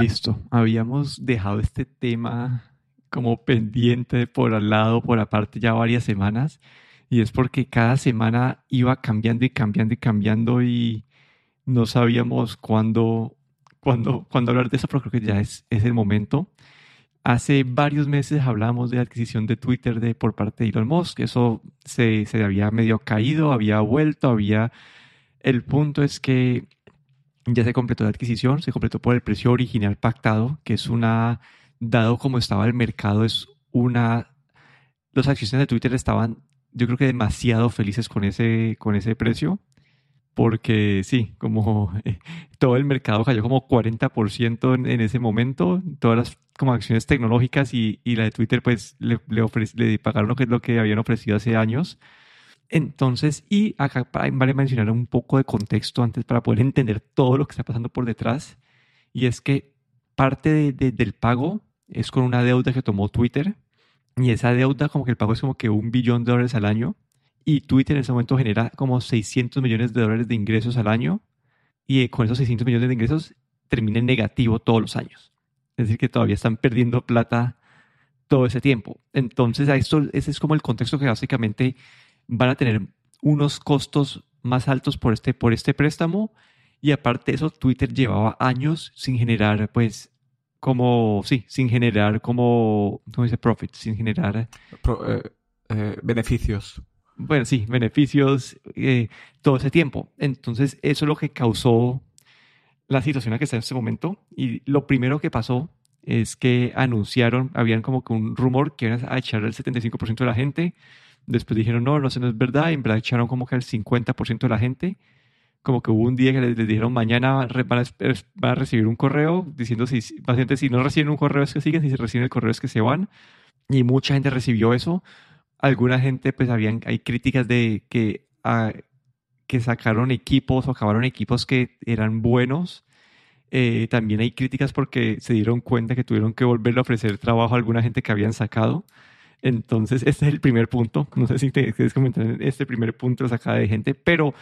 Listo, habíamos dejado este tema como pendiente por al lado, por aparte ya varias semanas, y es porque cada semana iba cambiando y cambiando y cambiando y no sabíamos cuándo, cuándo, cuándo hablar de eso, pero creo que ya es, es el momento. Hace varios meses hablamos de la adquisición de Twitter de, por parte de Elon Musk. Eso se, se había medio caído, había vuelto, había... El punto es que ya se completó la adquisición, se completó por el precio original pactado, que es una, dado como estaba el mercado, es una... Los accionistas de Twitter estaban, yo creo que demasiado felices con ese, con ese precio porque sí, como todo el mercado cayó como 40% en, en, ese momento, todas las como acciones tecnológicas y, y la de Twitter pues le, le, le, pagaron lo que, lo que habían ofrecido hace años. Entonces, y acá vale mencionar un poco de contexto antes para poder entender todo lo que está pasando por detrás, y es que parte de, de, del pago es con una deuda que tomó Twitter, y esa deuda como que el pago es como que un billón de dólares al año, y Twitter en ese momento genera como 600 millones de dólares de ingresos al año y con esos 600 millones de ingresos termina en negativo todos los años. Es decir, que todavía están perdiendo plata todo ese tiempo. Entonces, a esto, ese es como el contexto que básicamente van a tener unos costos más altos por este, por este préstamo y aparte de eso, Twitter llevaba años sin generar, pues, como, sí, sin generar como, ¿cómo dice? Profit, sin generar... Pro, eh, eh, beneficios bueno, sí, beneficios eh, todo ese tiempo. Entonces, eso es lo que causó la situación en la que está en este momento. Y lo primero que pasó es que anunciaron, habían como que un rumor que iban a echar el 75% de la gente. Después dijeron, no, no, eso no es verdad. Y echaron como que el 50% de la gente. Como que hubo un día que les, les dijeron, mañana van a, a, recibir un correo diciendo si, pacientes, si no reciben un correo es que siguen, si reciben el correo es que se van. Y mucha gente recibió eso alguna gente, pues habían, hay críticas de que, uh, que sacaron equipos o acabaron equipos que eran buenos. Eh, también hay críticas porque se dieron cuenta que tuvieron que volverle a ofrecer trabajo a alguna gente que habían sacado. Entonces, este es el primer punto. No sé si te quieres comentar este primer punto de sacada de gente, pero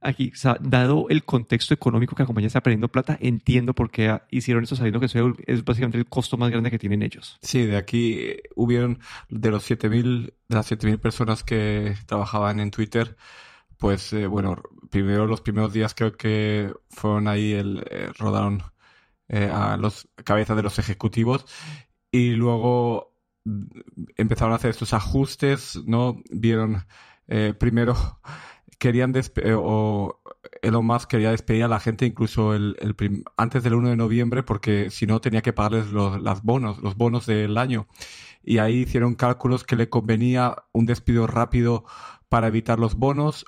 aquí, dado el contexto económico que la compañía está perdiendo plata, entiendo por qué hicieron eso sabiendo que es básicamente el costo más grande que tienen ellos. Sí, de aquí eh, hubieron de los 7000 de las 7000 personas que trabajaban en Twitter, pues eh, bueno, primero los primeros días creo que fueron ahí el eh, rodaron eh, a los cabezas de los ejecutivos y luego empezaron a hacer estos ajustes, ¿no? Vieron eh, primero querían eh, o Elon Musk quería despedir a la gente incluso el, antes del 1 de noviembre porque si no tenía que pagarles los bonos, los bonos del año. Y ahí hicieron cálculos que le convenía un despido rápido para evitar los bonos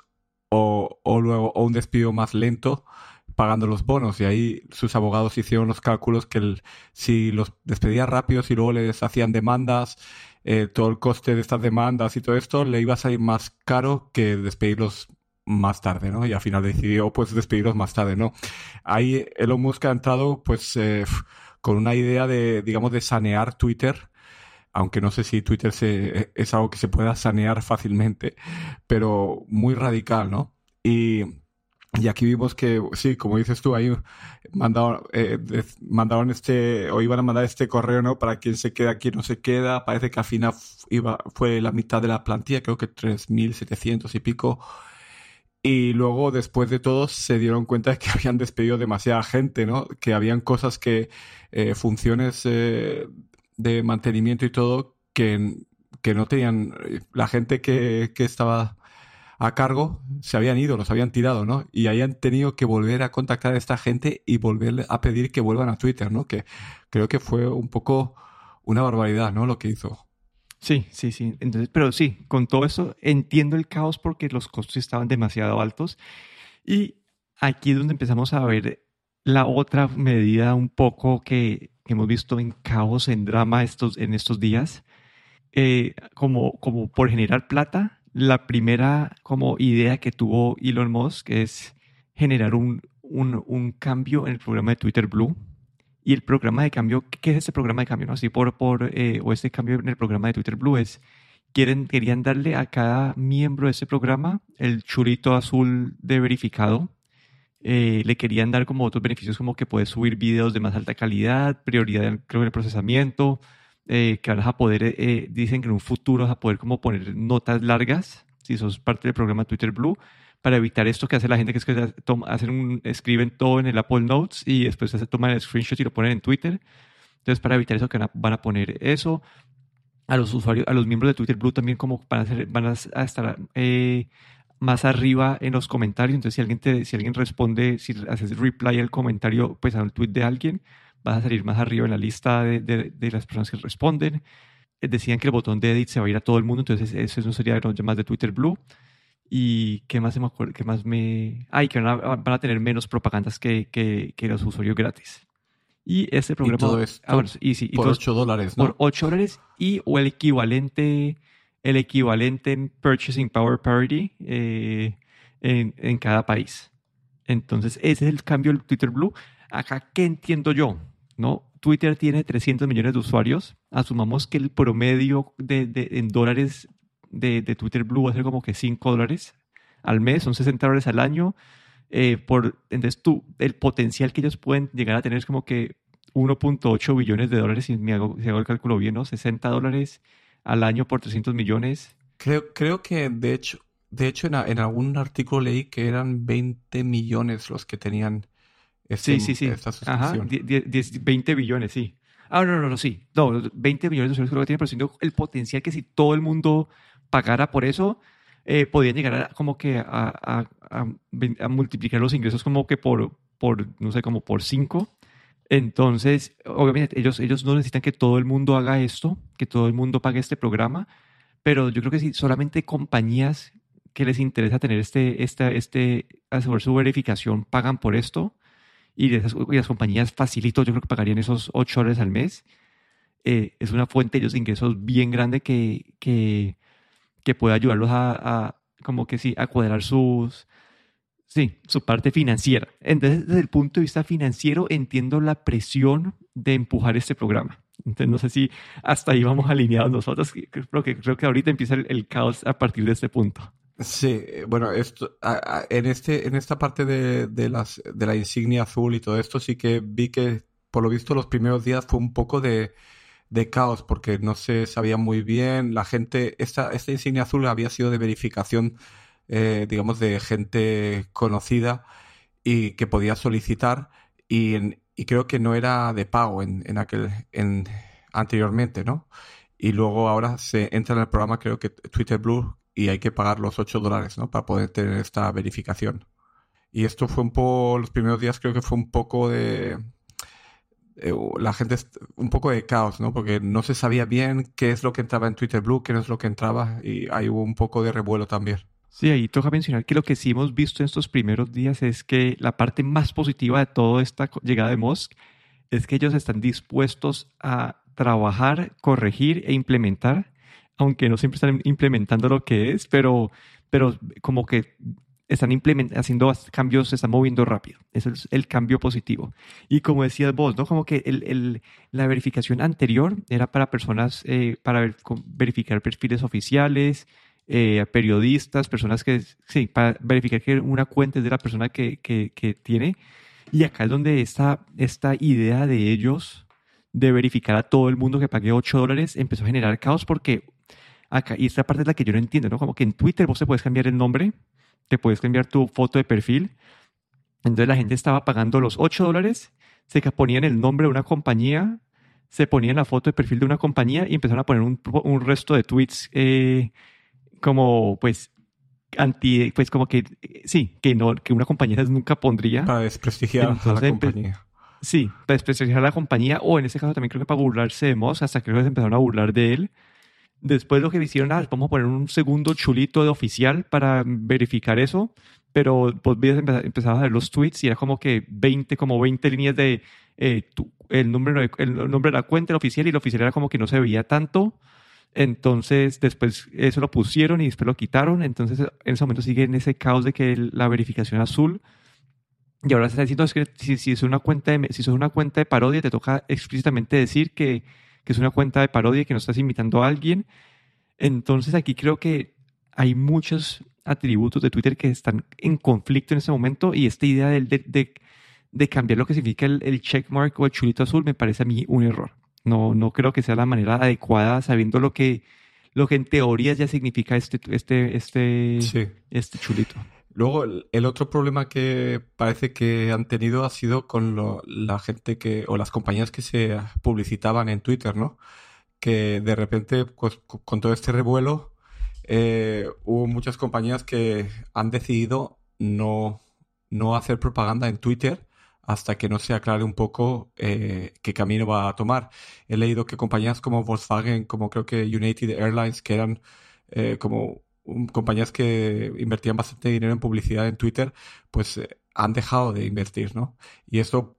o, o luego o un despido más lento pagando los bonos y ahí sus abogados hicieron los cálculos que el, si los despedía rápido, si luego les hacían demandas, eh, todo el coste de estas demandas y todo esto le iba a salir más caro que despedirlos más tarde, ¿no? Y al final decidió pues despedirlos más tarde, ¿no? Ahí Elon Musk ha entrado pues eh, con una idea de, digamos, de sanear Twitter aunque no sé si Twitter se, es algo que se pueda sanear fácilmente, pero muy radical, ¿no? Y y aquí vimos que, sí, como dices tú, ahí mandaron, eh, mandaron este, o iban a mandar este correo, ¿no? Para quién se queda, quién no se queda. Parece que al final iba, fue la mitad de la plantilla, creo que 3.700 y pico. Y luego, después de todo, se dieron cuenta de que habían despedido demasiada gente, ¿no? Que habían cosas que, eh, funciones eh, de mantenimiento y todo, que, que no tenían, la gente que, que estaba a cargo se habían ido, los habían tirado, ¿no? Y hayan tenido que volver a contactar a esta gente y volver a pedir que vuelvan a Twitter, ¿no? Que creo que fue un poco una barbaridad, ¿no? Lo que hizo. Sí, sí, sí. Entonces, pero sí, con todo eso entiendo el caos porque los costos estaban demasiado altos. Y aquí es donde empezamos a ver la otra medida un poco que, hemos visto en caos, en drama estos, en estos días, eh, como, como por generar plata la primera como idea que tuvo Elon Musk es generar un, un, cambio en el programa de Twitter Blue. Y el programa de cambio, ¿qué es ese programa de cambio? No? Así por, por eh, o este cambio en el programa de Twitter Blue es, quieren, querían darle a cada miembro de ese programa el churito azul de verificado Eh, le querían dar como otros beneficios como que puedes subir videos de más alta calidad, prioridad creo en el procesamiento, eh, que vas a poder, eh, dicen que en un futuro vas a poder como poner notas largas, si sos parte del programa Twitter Blue, para evitar esto que hace la gente que es que hacen un, escriben todo en el Apple Notes y después se toman el screenshot y lo ponen en Twitter. Entonces, para evitar eso, que van a poner eso. A los usuarios, a los miembros de Twitter Blue también como van a, van a estar eh, más arriba en los comentarios. Entonces, si alguien, te, si alguien responde, si haces reply al comentario, pues a un tweet de alguien, vas a salir más arriba en la lista de, de, las personas que responden. Eh, decían que el botón de edit se va a ir a todo el mundo, entonces eso no sería más de Twitter Blue. ¿Y qué más, me acuerdo, qué más me...? Ay, que van a, van a tener menos propagandas que, que, que, los usuarios gratis. Y ese programa... Y todo esto ah, bueno, y, sí, y por 8 dólares, ¿no? Por 8 dólares y o el equivalente, el equivalente en Purchasing Power Parity eh, en, en cada país. Entonces, ese es el cambio del Twitter Blue. Acá, ¿qué entiendo yo? ¿No? Twitter tiene 300 millones de usuarios. Asumamos que el promedio de, en dólares de, de, Twitter Blue va a ser como que 5 dólares al mes, son 60 dólares al año. Eh, por, entonces, tú, el potencial que ellos pueden llegar a tener es como que 1.8 billones de dólares, si, me hago, si hago el cálculo bien, ¿no? 60 dólares al año por 300 millones. Creo, creo que, de hecho, de hecho en, en algún artículo leí que eran 20 millones los que tenían este, sí, sí, sí. esta Ajá, 20 billones, sí. Ah, no, no, no, sí. No, 20 millones de usuarios creo que tienen, pero siendo el potencial que si todo el mundo pagara por eso, eh, podían llegar a, como que a, a, multiplicar los ingresos como que por, por no sé, como por 5. Entonces, obviamente, ellos, ellos no necesitan que todo el mundo haga esto, que todo el mundo pague este programa, pero yo creo que si solamente compañías que les interesa tener este, este, este, hacer su verificación pagan por esto, y, las compañías facilito, yo creo que pagarían esos 8 dólares al mes. Eh, es una fuente de ingresos bien grande que, que, que puede ayudarlos a, como que sí, a cuadrar sus, sí, su parte financiera. Entonces, desde el punto de vista financiero, entiendo la presión de empujar este programa. Entonces, no sé si hasta ahí vamos alineados nosotros, creo que, creo que ahorita empieza el caos a partir de este punto. Sí, eh, bueno, esto, en, este, en esta parte de, de, las, de la insignia azul y todo esto sí que vi que por lo visto los primeros días fue un poco de, de caos porque no se sabía muy bien, la gente, esta, esta insignia azul había sido de verificación, eh, digamos, de gente conocida y que podía solicitar y, y creo que no era de pago en, en aquel, en, anteriormente, ¿no? Y luego ahora se entra en el programa, creo que Twitter Blue, y hay que pagar los 8 dólares, ¿no? Para poder tener esta verificación. Y esto fue un poco, los primeros días creo que fue un poco de, la gente, un poco de caos, ¿no? Porque no se sabía bien qué es lo que entraba en Twitter Blue, qué no es lo que entraba, y ahí hubo un poco de revuelo también. Sí, ahí toca mencionar que lo que sí hemos visto en estos primeros días es que la parte más positiva de toda esta llegada de Musk es que ellos están dispuestos a trabajar, corregir e implementar aunque no siempre están implementando lo que es, pero, pero como que están haciendo cambios, se están moviendo rápido. Ese es el cambio positivo. Y como decías vos, ¿no? Como que el, el, la verificación anterior era para personas, eh, para verificar perfiles oficiales, eh, periodistas, personas que, sí, para verificar que una cuenta es de la persona que, que, que tiene. Y acá es donde esta, esta idea de ellos de verificar a todo el mundo que pague 8 dólares empezó a generar caos porque acá, y esta parte es la que yo no entiendo, ¿no? Como que en Twitter vos te puedes cambiar el nombre, te puedes cambiar tu foto de perfil. Entonces la gente estaba pagando los 8 dólares, se ponían el nombre de una compañía, se ponían la foto de perfil de una compañía y empezaron a poner un, un resto de tweets eh, como, pues, anti, pues como que, sí, que no, que una compañía nunca pondría. Para desprestigiar a la compañía. Sí, para desprestigiar a la compañía, o en ese caso también creo que para burlarse de Moss, hasta creo que se empezaron a burlar de él. Después lo que hicieron, ah, vamos a poner un segundo chulito de oficial para verificar eso, pero vos empezabas a ver los tweets y era como que 20, como 20 líneas de eh, el, nombre, el nombre de la cuenta, el oficial, y el oficial era como que no se veía tanto. Entonces, después eso lo pusieron y después lo quitaron. Entonces, en ese momento sigue en ese caos de que la verificación azul. Y ahora se está diciendo es si, si, es una cuenta si es una cuenta de parodia, te toca explícitamente decir que que es una cuenta de parodia y que no estás invitando a alguien. Entonces aquí creo que hay muchos atributos de Twitter que están en conflicto en este momento y esta idea de, de, de, cambiar lo que significa el, el, checkmark o el chulito azul me parece a mí un error. No, no creo que sea la manera adecuada sabiendo lo que, lo que en teoría ya significa este, este, este, este chulito. Luego, el, otro problema que parece que han tenido ha sido con la gente que, o las compañías que se publicitaban en Twitter, ¿no? Que de repente, pues, con todo este revuelo, eh, hubo muchas compañías que han decidido no, no hacer propaganda en Twitter hasta que no se aclare un poco eh, qué camino va a tomar. He leído que compañías como Volkswagen, como creo que United Airlines, que eran eh, como compañías que invertían bastante dinero en publicidad en Twitter, pues eh, han dejado de invertir, ¿no? Y esto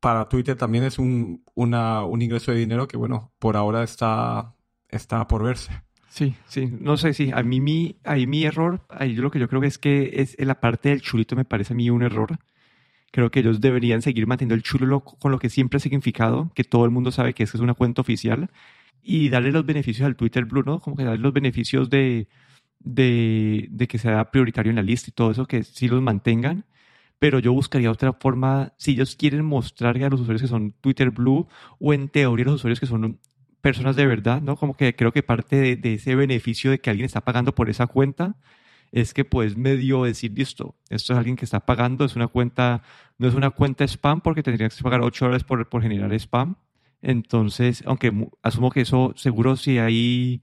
para Twitter también es un, una, un ingreso de dinero que, bueno, por ahora está, está por verse. Sí, sí, no sé, sí, a mí mi, ahí mi error, ahí lo que yo creo que es que es en la parte del chulito me parece a mí un error. Creo que ellos deberían seguir manteniendo el chulo con lo que siempre ha significado, que todo el mundo sabe que es una cuenta oficial, y darle los beneficios al Twitter Blue, ¿no? Como que darle los beneficios de, de, que sea prioritario en la lista y todo eso, que sí los mantengan, pero yo buscaría otra forma, si ellos quieren mostrar a los usuarios que son Twitter Blue o en teoría los usuarios que son personas de verdad, ¿no? Como que creo que parte de, ese beneficio de que alguien está pagando por esa cuenta es que pues medio decir, listo, esto es alguien que está pagando, es una cuenta, no es una cuenta spam porque tendrías que pagar 8 dólares por, por generar spam. Entonces, aunque asumo que eso seguro si hay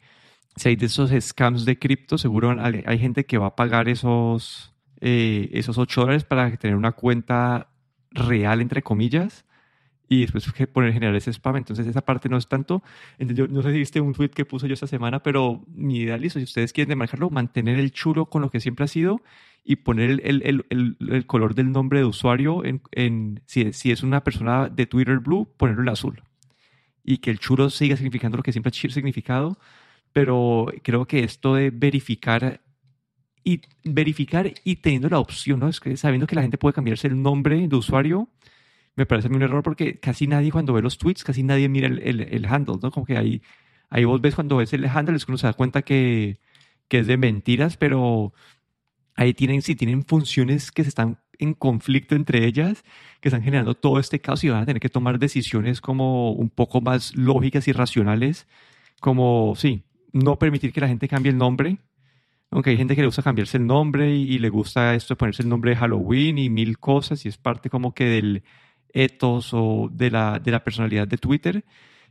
si hay de esos scams de cripto, seguro hay gente que va a pagar esos, eh, esos 8 dólares para tener una cuenta real, entre comillas, y después poner generar ese spam. Entonces, esa parte no es tanto. Yo no sé si viste un tweet que puse yo esta semana, pero mi idea listo. Si ustedes quieren manejarlo, mantener el chulo con lo que siempre ha sido y poner el, el, el, el color del nombre de usuario en, en si, si, es una persona de Twitter Blue, ponerlo en azul. Y que el chulo siga significando lo que siempre ha significado pero creo que esto de verificar y verificar y teniendo la opción, ¿no? Es que sabiendo que la gente puede cambiarse el nombre de usuario, me parece a mí un error porque casi nadie cuando ve los tweets, casi nadie mira el, el, el handle, ¿no? Como que ahí, ahí vos ves cuando ves el handle es que uno se da cuenta que, que es de mentiras, pero ahí tienen, si tienen funciones que se están en conflicto entre ellas, que están generando todo este caos y van a tener que tomar decisiones como un poco más lógicas y racionales, como, sí, no permitir que la gente cambie el nombre. Aunque hay gente que le gusta cambiarse el nombre y, le gusta esto de ponerse el nombre de Halloween y mil cosas y es parte como que del ethos o de la, de la personalidad de Twitter.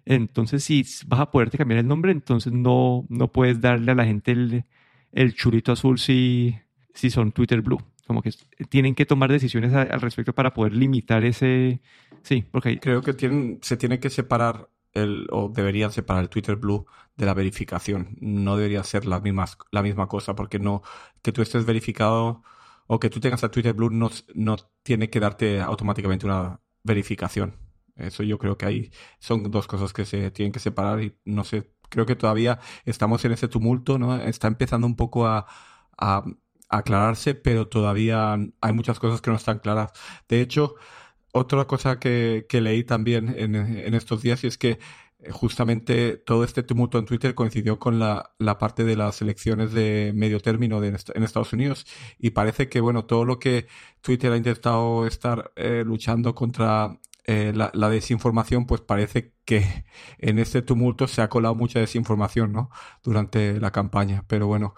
Entonces, si vas a poderte cambiar el nombre, entonces no, no puedes darle a la gente el, el churito azul si, si son Twitter Blue. Como que tienen que tomar decisiones al respecto para poder limitar ese... Sí, porque... Creo que tienen, se tiene que separar el, o deberían separar el Twitter Blue de la verificación. No debería ser la misma, la misma cosa, porque no que tú estés verificado o que tú tengas el Twitter Blue no, no tiene que darte automáticamente una verificación. Eso yo creo que ahí son dos cosas que se tienen que separar y no sé, creo que todavía estamos en ese tumulto, ¿no? Está empezando un poco a, a aclararse, pero todavía hay muchas cosas que no están claras. De hecho, otra cosa que, que leí también en, estos días y es que eh, justamente todo este tumulto en Twitter coincidió con la, parte de las elecciones de medio término de, en Estados Unidos. Y parece que bueno todo lo que Twitter ha intentado estar eh, luchando contra eh, la, la, desinformación pues parece que en este tumulto se ha colado mucha desinformación no durante la campaña. Pero bueno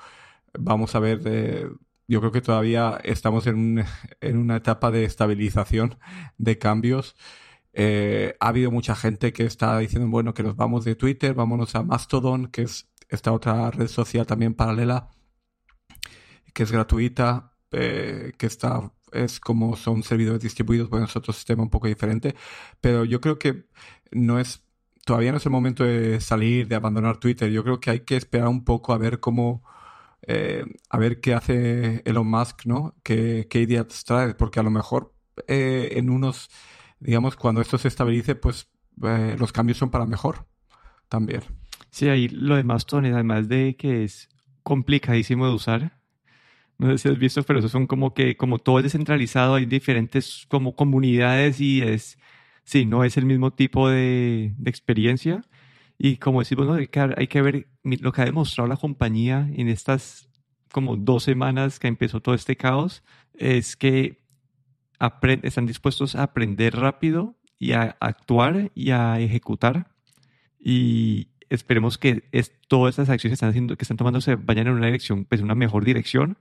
vamos a ver eh, yo creo que todavía estamos en, en una etapa de estabilización, de cambios. Eh, ha habido mucha gente que está diciendo, bueno, que nos vamos de Twitter, vámonos a Mastodon, que es esta otra red social también paralela, que es gratuita, eh, que está, es como son servidores distribuidos, bueno, es otro sistema un poco diferente, pero yo creo que no es, todavía no es el momento de salir, de abandonar Twitter, yo creo que hay que esperar un poco a ver cómo eh, a ver qué hace Elon Musk, ¿no? ¿Qué, qué ideas trae? Porque a lo mejor eh, en unos, digamos, cuando esto se estabilice, pues eh, los cambios son para mejor también. Sí, ahí lo de Mastodon, además de que es complicadísimo de usar. No sé si has visto, pero eso son como que, como todo es descentralizado, hay diferentes como comunidades y es, sí, no es el mismo tipo de, de experiencia. Y como decimos, ¿no? hay, que, hay que ver lo que ha demostrado la compañía en estas como dos semanas que empezó todo este caos es que están dispuestos a aprender rápido y a actuar y a ejecutar. Y esperemos que es, todas estas acciones que están, haciendo, que están tomando se vayan en una dirección, pues una mejor dirección.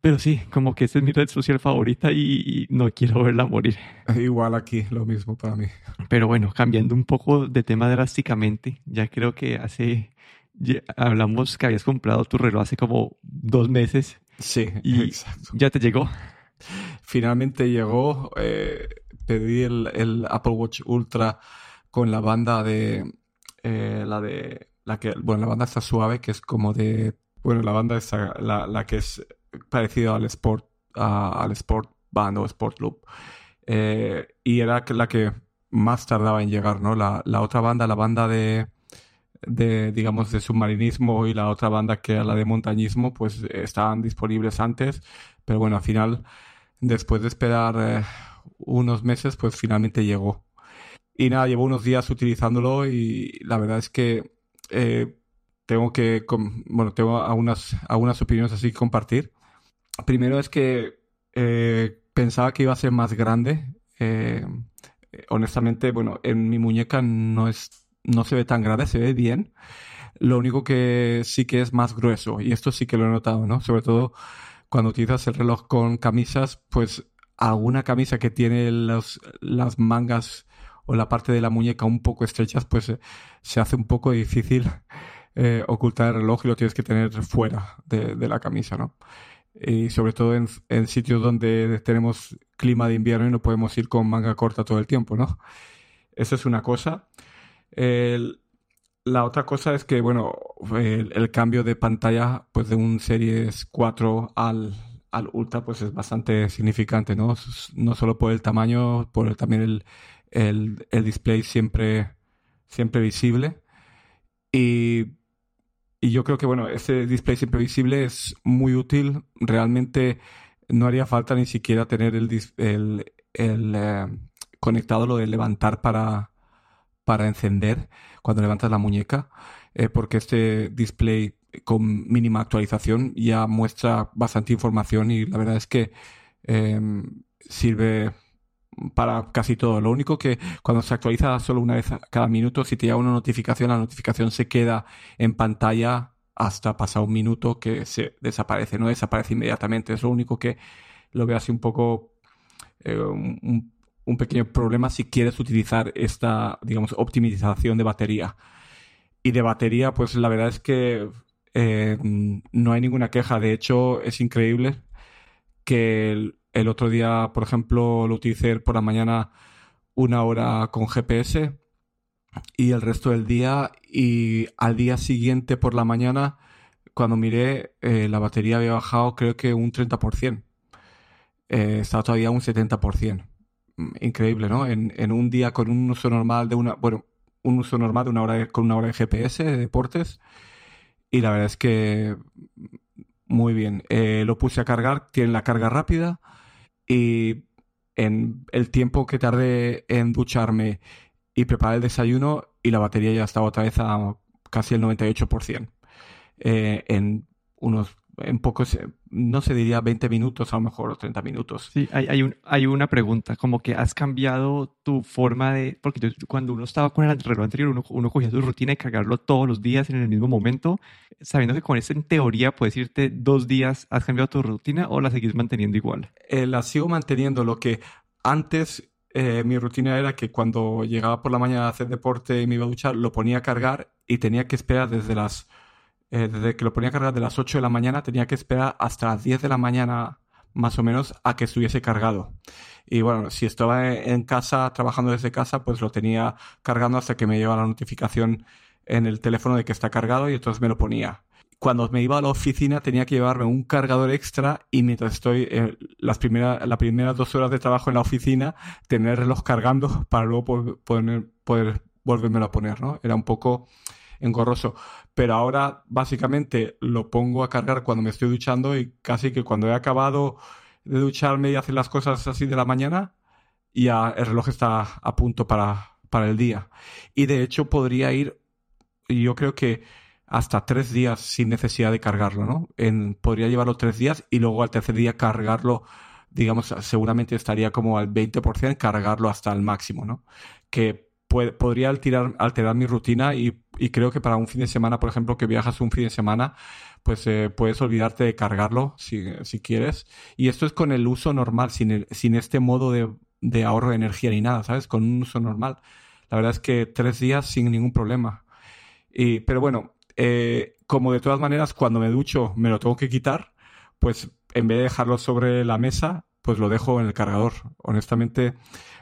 Pero sí, como que esta es mi red social favorita y, no quiero verla morir. Igual aquí, lo mismo para mí. Pero bueno, cambiando un poco de tema drásticamente, ya creo que hace, hablamos que habías comprado tu reloj hace como dos meses. Sí, y exacto. Ya te llegó. Finalmente llegó, eh, pedí el, Apple Watch Ultra con la banda de, eh, la de, la que, bueno, la banda está suave, que es como de, bueno, la banda es la, que es parecida al Sport, al Sport Band o Sport Loop. Eh, y era la que más tardaba en llegar, ¿no? La, la otra banda, la banda de, de, digamos, de submarinismo y la otra banda que era la de montañismo, pues estaban disponibles antes, pero bueno, al final después de esperar eh, unos meses, pues finalmente llegó. Y nada, llevo unos días utilizándolo y la verdad es que eh, tengo que, bueno, tengo algunas, algunas opiniones así que compartir. Primero es que eh, pensaba que iba a ser más grande. honestamente, bueno, en mi muñeca no es, no se ve tan grande, se ve bien. Lo único que sí que es más grueso y esto sí que lo he notado, ¿no? Sobre todo cuando utilizas el reloj con camisas, pues alguna camisa que tiene las mangas o la parte de la muñeca un poco estrechas, pues eh, se hace un poco difícil eh, ocultar el reloj y lo tienes que tener fuera de, la camisa, ¿no? Y sobre todo en, sitios donde tenemos clima de invierno y no podemos ir con manga corta todo el tiempo, ¿no? Esa es una cosa. La otra cosa es que, bueno, el, cambio de pantalla, pues de un Series 4 al, al Ultra, pues es bastante significante, ¿no? No solo por el tamaño, por también el, el, el, display siempre, siempre visible. Y, y, yo creo que, bueno, ese display siempre visible es muy útil. Realmente no haría falta ni siquiera tener el, el, el eh, conectado, lo de levantar para, para encender cuando levantas la muñeca, eh, porque este display con mínima actualización ya muestra bastante información y la verdad es que em, sirve para casi todo. Lo único que cuando se actualiza solo una vez cada minuto, si te llega una notificación, la notificación se queda en pantalla hasta pasar un minuto que se desaparece, no desaparece inmediatamente. Es lo único que lo veo así un poco eh, un, pequeño problema si quieres utilizar esta, digamos, optimización de batería. Y de batería, pues la verdad es que eh, no hay ninguna queja. De hecho, es increíble que otro día, por ejemplo, lo utilicé por la mañana una hora con GPS y el resto del día y al día siguiente por la mañana, cuando miré, eh, la batería había bajado creo que un 30%. Eh, estaba todavía un 70% increíble, ¿no? En, un día con un uso normal de una, bueno, un uso normal de una hora con una hora de GPS de deportes y la verdad es que muy bien. Eh, lo puse a cargar, tiene la carga rápida y en el tiempo que tardé en ducharme y preparar el desayuno y la batería ya estaba otra vez a casi el 98%. Eh, en unos en pocos, no se diría 20 minutos, a lo mejor o 30 minutos. Sí, hay, hay, un, hay una pregunta, como que has cambiado tu forma de, porque cuando uno estaba con el reloj anterior, uno, uno cogía su rutina de cargarlo todos los días en el mismo momento, sabiendo que con eso en teoría puedes irte dos días, ¿has cambiado tu rutina o la seguís manteniendo igual? Eh, la sigo manteniendo, lo que antes eh, mi rutina era que cuando llegaba por la mañana a hacer deporte y me iba a duchar, lo ponía a cargar y tenía que esperar desde las eh, desde que lo ponía a cargar de las 8 de la mañana, tenía que esperar hasta las 10 de la mañana más o menos a que estuviese cargado. Y bueno, si estaba en casa, trabajando desde casa, pues lo tenía cargando hasta que me llegaba la notificación en el teléfono de que está cargado y entonces me lo ponía. Cuando me iba a la oficina tenía que llevarme un cargador extra y mientras estoy eh, las primeras, las primeras dos horas de trabajo en la oficina, tener el reloj cargando para luego poder, poder volvérmelo a poner, ¿no? Era un poco engorroso. Pero ahora básicamente lo pongo a cargar cuando me estoy duchando y casi que cuando he acabado de ducharme y hacer las cosas así de la mañana, ya el reloj está a punto para, para el día. Y de hecho podría ir, y yo creo que hasta tres días sin necesidad de cargarlo, ¿no? Podría llevarlo tres días y luego al tercer día cargarlo, digamos, seguramente estaría como al 20%, cargarlo hasta el máximo, ¿no? Que podría alterar, alterar mi rutina y, y, creo que para un fin de semana, por ejemplo, que viajas un fin de semana, pues eh, puedes olvidarte de cargarlo si, si, quieres. Y esto es con el uso normal, sin, sin este modo de, de ahorro de energía ni nada, ¿sabes? Con un uso normal. La verdad es que tres días sin ningún problema. Y, pero bueno, eh, como de todas maneras cuando me ducho me lo tengo que quitar, pues en vez de dejarlo sobre la mesa, pues lo dejo en el cargador. Honestamente,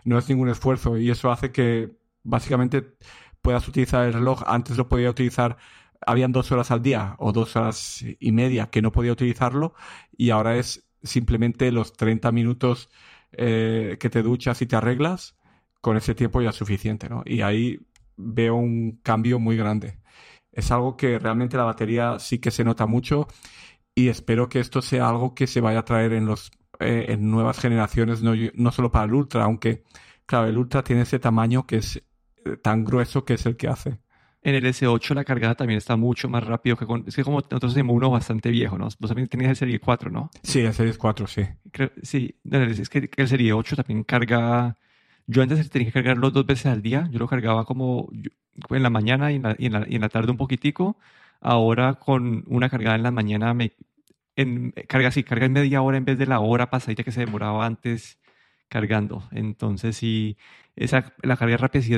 no es ningún esfuerzo y eso hace que básicamente puedas utilizar el reloj. Antes lo podía utilizar, habían dos horas al día o dos horas y media que no podía utilizarlo y ahora es simplemente los 30 minutos eh, que te duchas y te arreglas, con ese tiempo ya es suficiente, ¿no? Y ahí veo un cambio muy grande es algo que realmente la batería sí que se nota mucho y espero que esto sea algo que se vaya a traer en los eh, en nuevas generaciones, no, no solo para el Ultra, aunque claro, el Ultra tiene ese tamaño que es tan grueso que es el que hace. En el S8 la cargada también está mucho más rápido que con... Es que como nosotros tenemos uno bastante viejo, ¿no? Vos también tenías el Serie 4, ¿no? Sí, el Serie 4, sí. sí, es que el Serie 8 también carga... Yo antes tenía que cargarlo dos veces al día. Yo lo cargaba como en la mañana y en la, y en la, tarde un poquitico. Ahora con una cargada en la mañana me en, carga así, carga en media hora en vez de la hora pasadita que se demoraba antes cargando. Entonces sí, esa, la carga rápida sí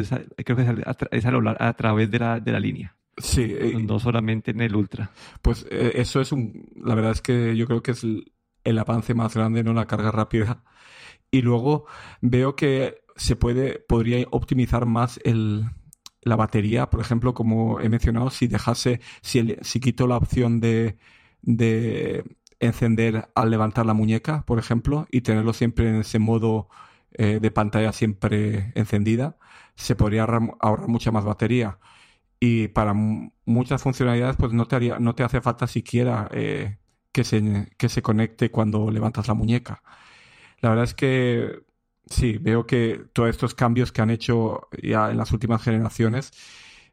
creo que es, a, a, través de la, de la línea. Sí. Eh, no solamente en el Ultra. Pues eh, eso es un... La verdad es que yo creo que es el, el avance más grande, ¿no? La carga rápida. Y luego veo que se puede, podría optimizar más el, la batería, por ejemplo, como he mencionado, si dejase, si, si quito la opción de, de encender al levantar la muñeca, por ejemplo, y tenerlo siempre en ese modo eh, de pantalla siempre encendida, se podría ahorrar mucha más batería. Y para muchas funcionalidades, pues no te, no te hace falta siquiera eh, que, se, que se conecte cuando levantas la muñeca. La verdad es que sí, veo que todos estos cambios que han hecho ya en las últimas generaciones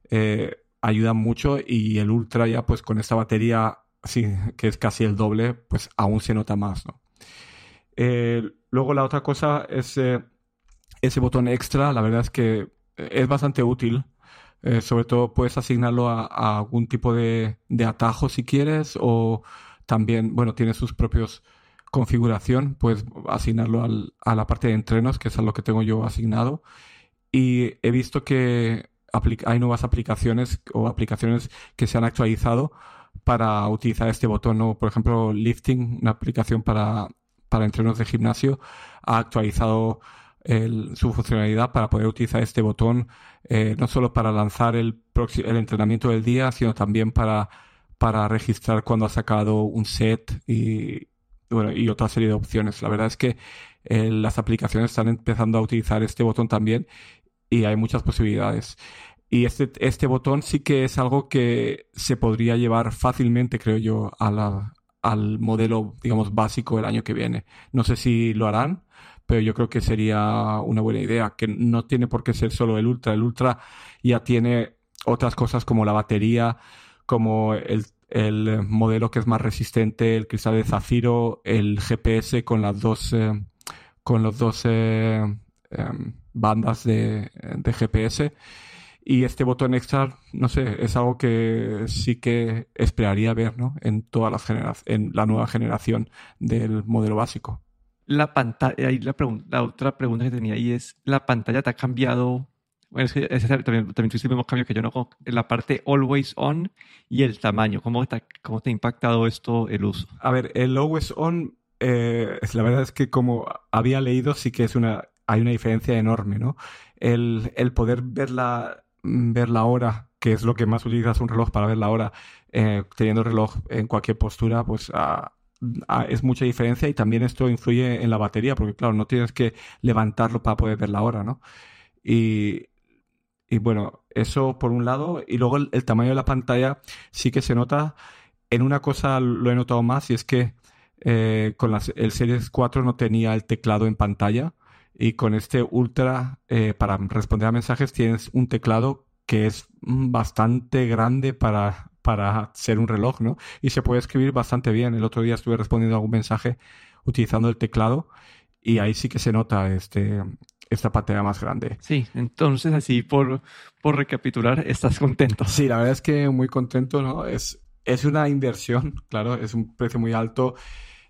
eh, ayudan mucho y el Ultra ya pues con esta batería sí, que es casi el doble, pues aún se nota más, ¿no? Eh, luego la otra cosa es eh, ese botón extra, la verdad es que es bastante útil. sobre todo puedes asignarlo a, a algún tipo de, de, atajo si quieres o también, bueno, tiene sus propios configuración, puedes asignarlo al, a la parte de entrenos, que es a lo que tengo yo asignado. Y he visto que hay nuevas aplicaciones o aplicaciones que se han actualizado para utilizar este botón. Por ejemplo, Lifting, una aplicación para, para entrenos de gimnasio, ha actualizado su funcionalidad para poder utilizar este botón eh, no solo para lanzar el, el entrenamiento del día, sino también para, para registrar cuando ha sacado un set y, bueno, y otra serie de opciones. La verdad es que eh, las aplicaciones están empezando a utilizar este botón también y hay muchas posibilidades. Y este, este botón sí que es algo que se podría llevar fácilmente, creo yo, a la, al modelo, digamos, básico el año que viene. No sé si lo harán, pero yo creo que sería una buena idea, que no tiene por qué ser solo el Ultra. El Ultra ya tiene otras cosas como la batería, como el el modelo que es más resistente, el cristal de zafiro, el GPS con las dos, eh, con los dos eh, em, bandas de, GPS. Y este botón extra, no sé, es algo que sí que esperaría ver, ¿no? En todas las en la nueva generación del modelo básico. La pantalla, ahí la, la otra pregunta que tenía ahí es, ¿la pantalla te ha cambiado bueno, es que ese también, también tuviste el mismo cambio que yo, ¿no? En la parte always on y el tamaño. ¿Cómo te, cómo te ha impactado esto el uso? A ver, el always on, eh, la verdad es que como había leído, sí que es una, hay una diferencia enorme, ¿no? El, el poder ver la, ver la hora, que es lo que más utilizas un reloj para ver la hora, eh, teniendo el reloj en cualquier postura, pues ah, ah, es mucha diferencia y también esto influye en la batería, porque claro, no tienes que levantarlo para poder ver la hora, ¿no? Y y bueno, eso por un lado. Y luego el, tamaño de la pantalla sí que se nota. En una cosa lo he notado más y es que eh, con el Series 4 no tenía el teclado en pantalla. Y con este Ultra, eh, para responder a mensajes, tienes un teclado que es bastante grande para, para ser un reloj, ¿no? Y se puede escribir bastante bien. El otro día estuve respondiendo a algún mensaje utilizando el teclado y ahí sí que se nota este, esta pantalla más grande. Sí, entonces así por, por recapitular, ¿estás contento? Sí, la verdad es que muy contento, ¿no? Es, es una inversión, claro, es un precio muy alto.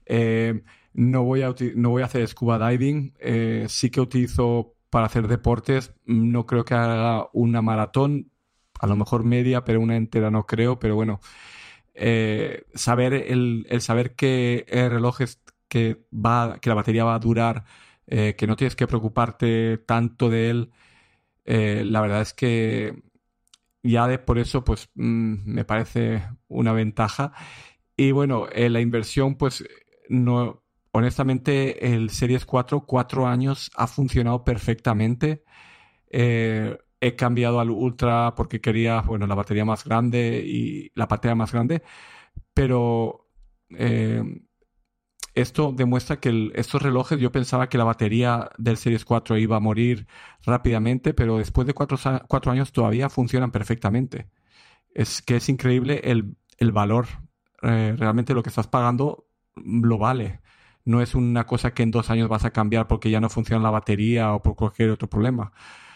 Eh, no, voy a, no voy a hacer scuba diving, eh, sí que utilizo para hacer deportes, no creo que haga una maratón, a lo mejor media, pero una entera no creo, pero bueno, eh, saber el, saber que el reloj es, que, va, que la batería va a durar, eh, que no tienes que preocuparte tanto de él, la verdad es que ya de por eso pues mm, me parece una ventaja. Y bueno, la inversión pues no, honestamente el Series 4, cuatro años ha funcionado perfectamente. Eh, he cambiado al Ultra porque quería, bueno, la batería más grande y la pantalla más grande, pero eh, esto demuestra que estos relojes, yo pensaba que la batería del Series 4 iba a morir rápidamente, pero después de cuatro, años todavía funcionan perfectamente. Es que es increíble el, el valor. Eh, realmente lo que estás pagando lo vale. No es una cosa que en dos años vas a cambiar porque ya no funciona la batería o por cualquier otro problema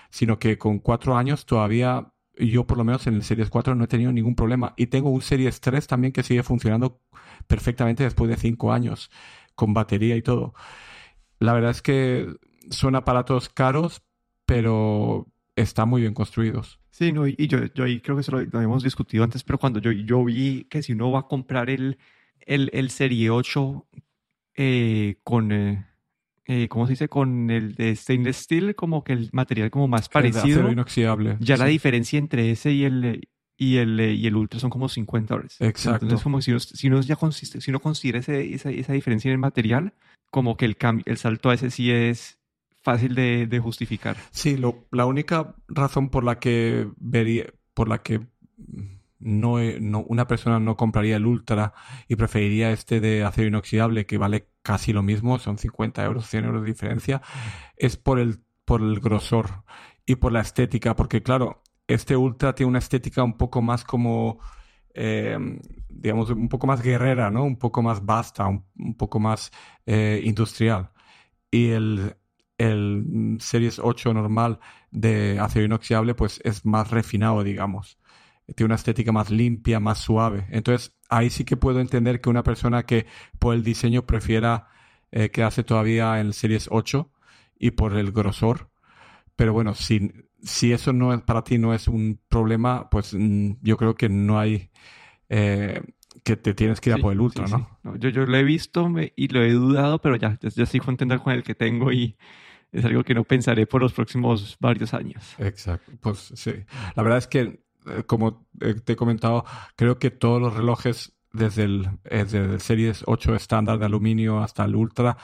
sino que con cuatro años todavía yo por lo menos en el Series 4 no he tenido ningún problema. Y tengo un Series 3 también que sigue funcionando perfectamente después de cinco años, con batería y todo. La verdad es que son aparatos caros, pero están muy bien construidos. Sí, no, y yo, ahí creo que eso lo, habíamos discutido antes, pero cuando yo, vi que si uno va a comprar el, el Serie 8 eh, con... Eh, eh, ¿cómo se dice? Con el de stainless steel, como que el material como más parecido. acero inoxidable. Ya la diferencia entre ese y el, y el, y el Ultra son como 50 dólares. Exacto. Entonces, como si uno, si uno ya consiste, si uno considera ese, esa, esa, diferencia en el material, como que el, cambio, el salto a ese sí es fácil de, de justificar. Sí, lo, la única razón por la que vería, por la que no, una persona no compraría el Ultra y preferiría este de acero inoxidable que vale casi lo mismo, son 50 euros, 100 euros de diferencia, es por el, por el grosor y por la estética, porque claro, este Ultra tiene una estética un poco más como, eh, digamos, un poco más guerrera, ¿no? Un poco más vasta, un, poco más eh, industrial. Y el, el Series 8 normal de acero inoxidable, pues es más refinado, digamos tiene una estética más limpia, más suave. Entonces, ahí sí que puedo entender que una persona que por el diseño prefiera eh, quedarse todavía en el Series 8 y por el grosor. Pero bueno, si, si eso no es, para ti no es un problema, pues mm, yo creo que no hay eh, que te tienes que ir a por el Ultra, ¿no? yo, yo lo he visto y lo he dudado, pero ya, ya, estoy contento con el que tengo y es algo que no pensaré por los próximos varios años. Exacto, pues sí. La verdad es que como eh, te he comentado, creo que todos los relojes, desde el, desde Series 8 estándar de aluminio hasta el Ultra,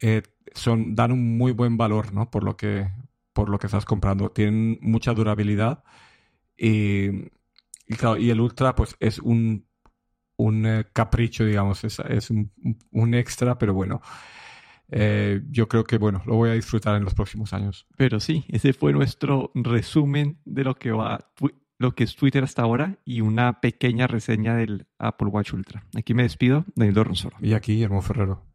eh, son, dan un muy buen valor, ¿no? Por lo que, por lo que estás comprando. Tienen mucha durabilidad y, y, el Ultra, pues, es un, un capricho, digamos, es, es un, un, extra, pero bueno. yo creo que, bueno, lo voy a disfrutar en los próximos años. Pero sí, ese fue nuestro resumen de lo que va lo que es Twitter hasta ahora y una pequeña reseña del Apple Watch Ultra. Aquí me despido, Daniel Ronsoro. Y aquí, Guillermo Ferrero.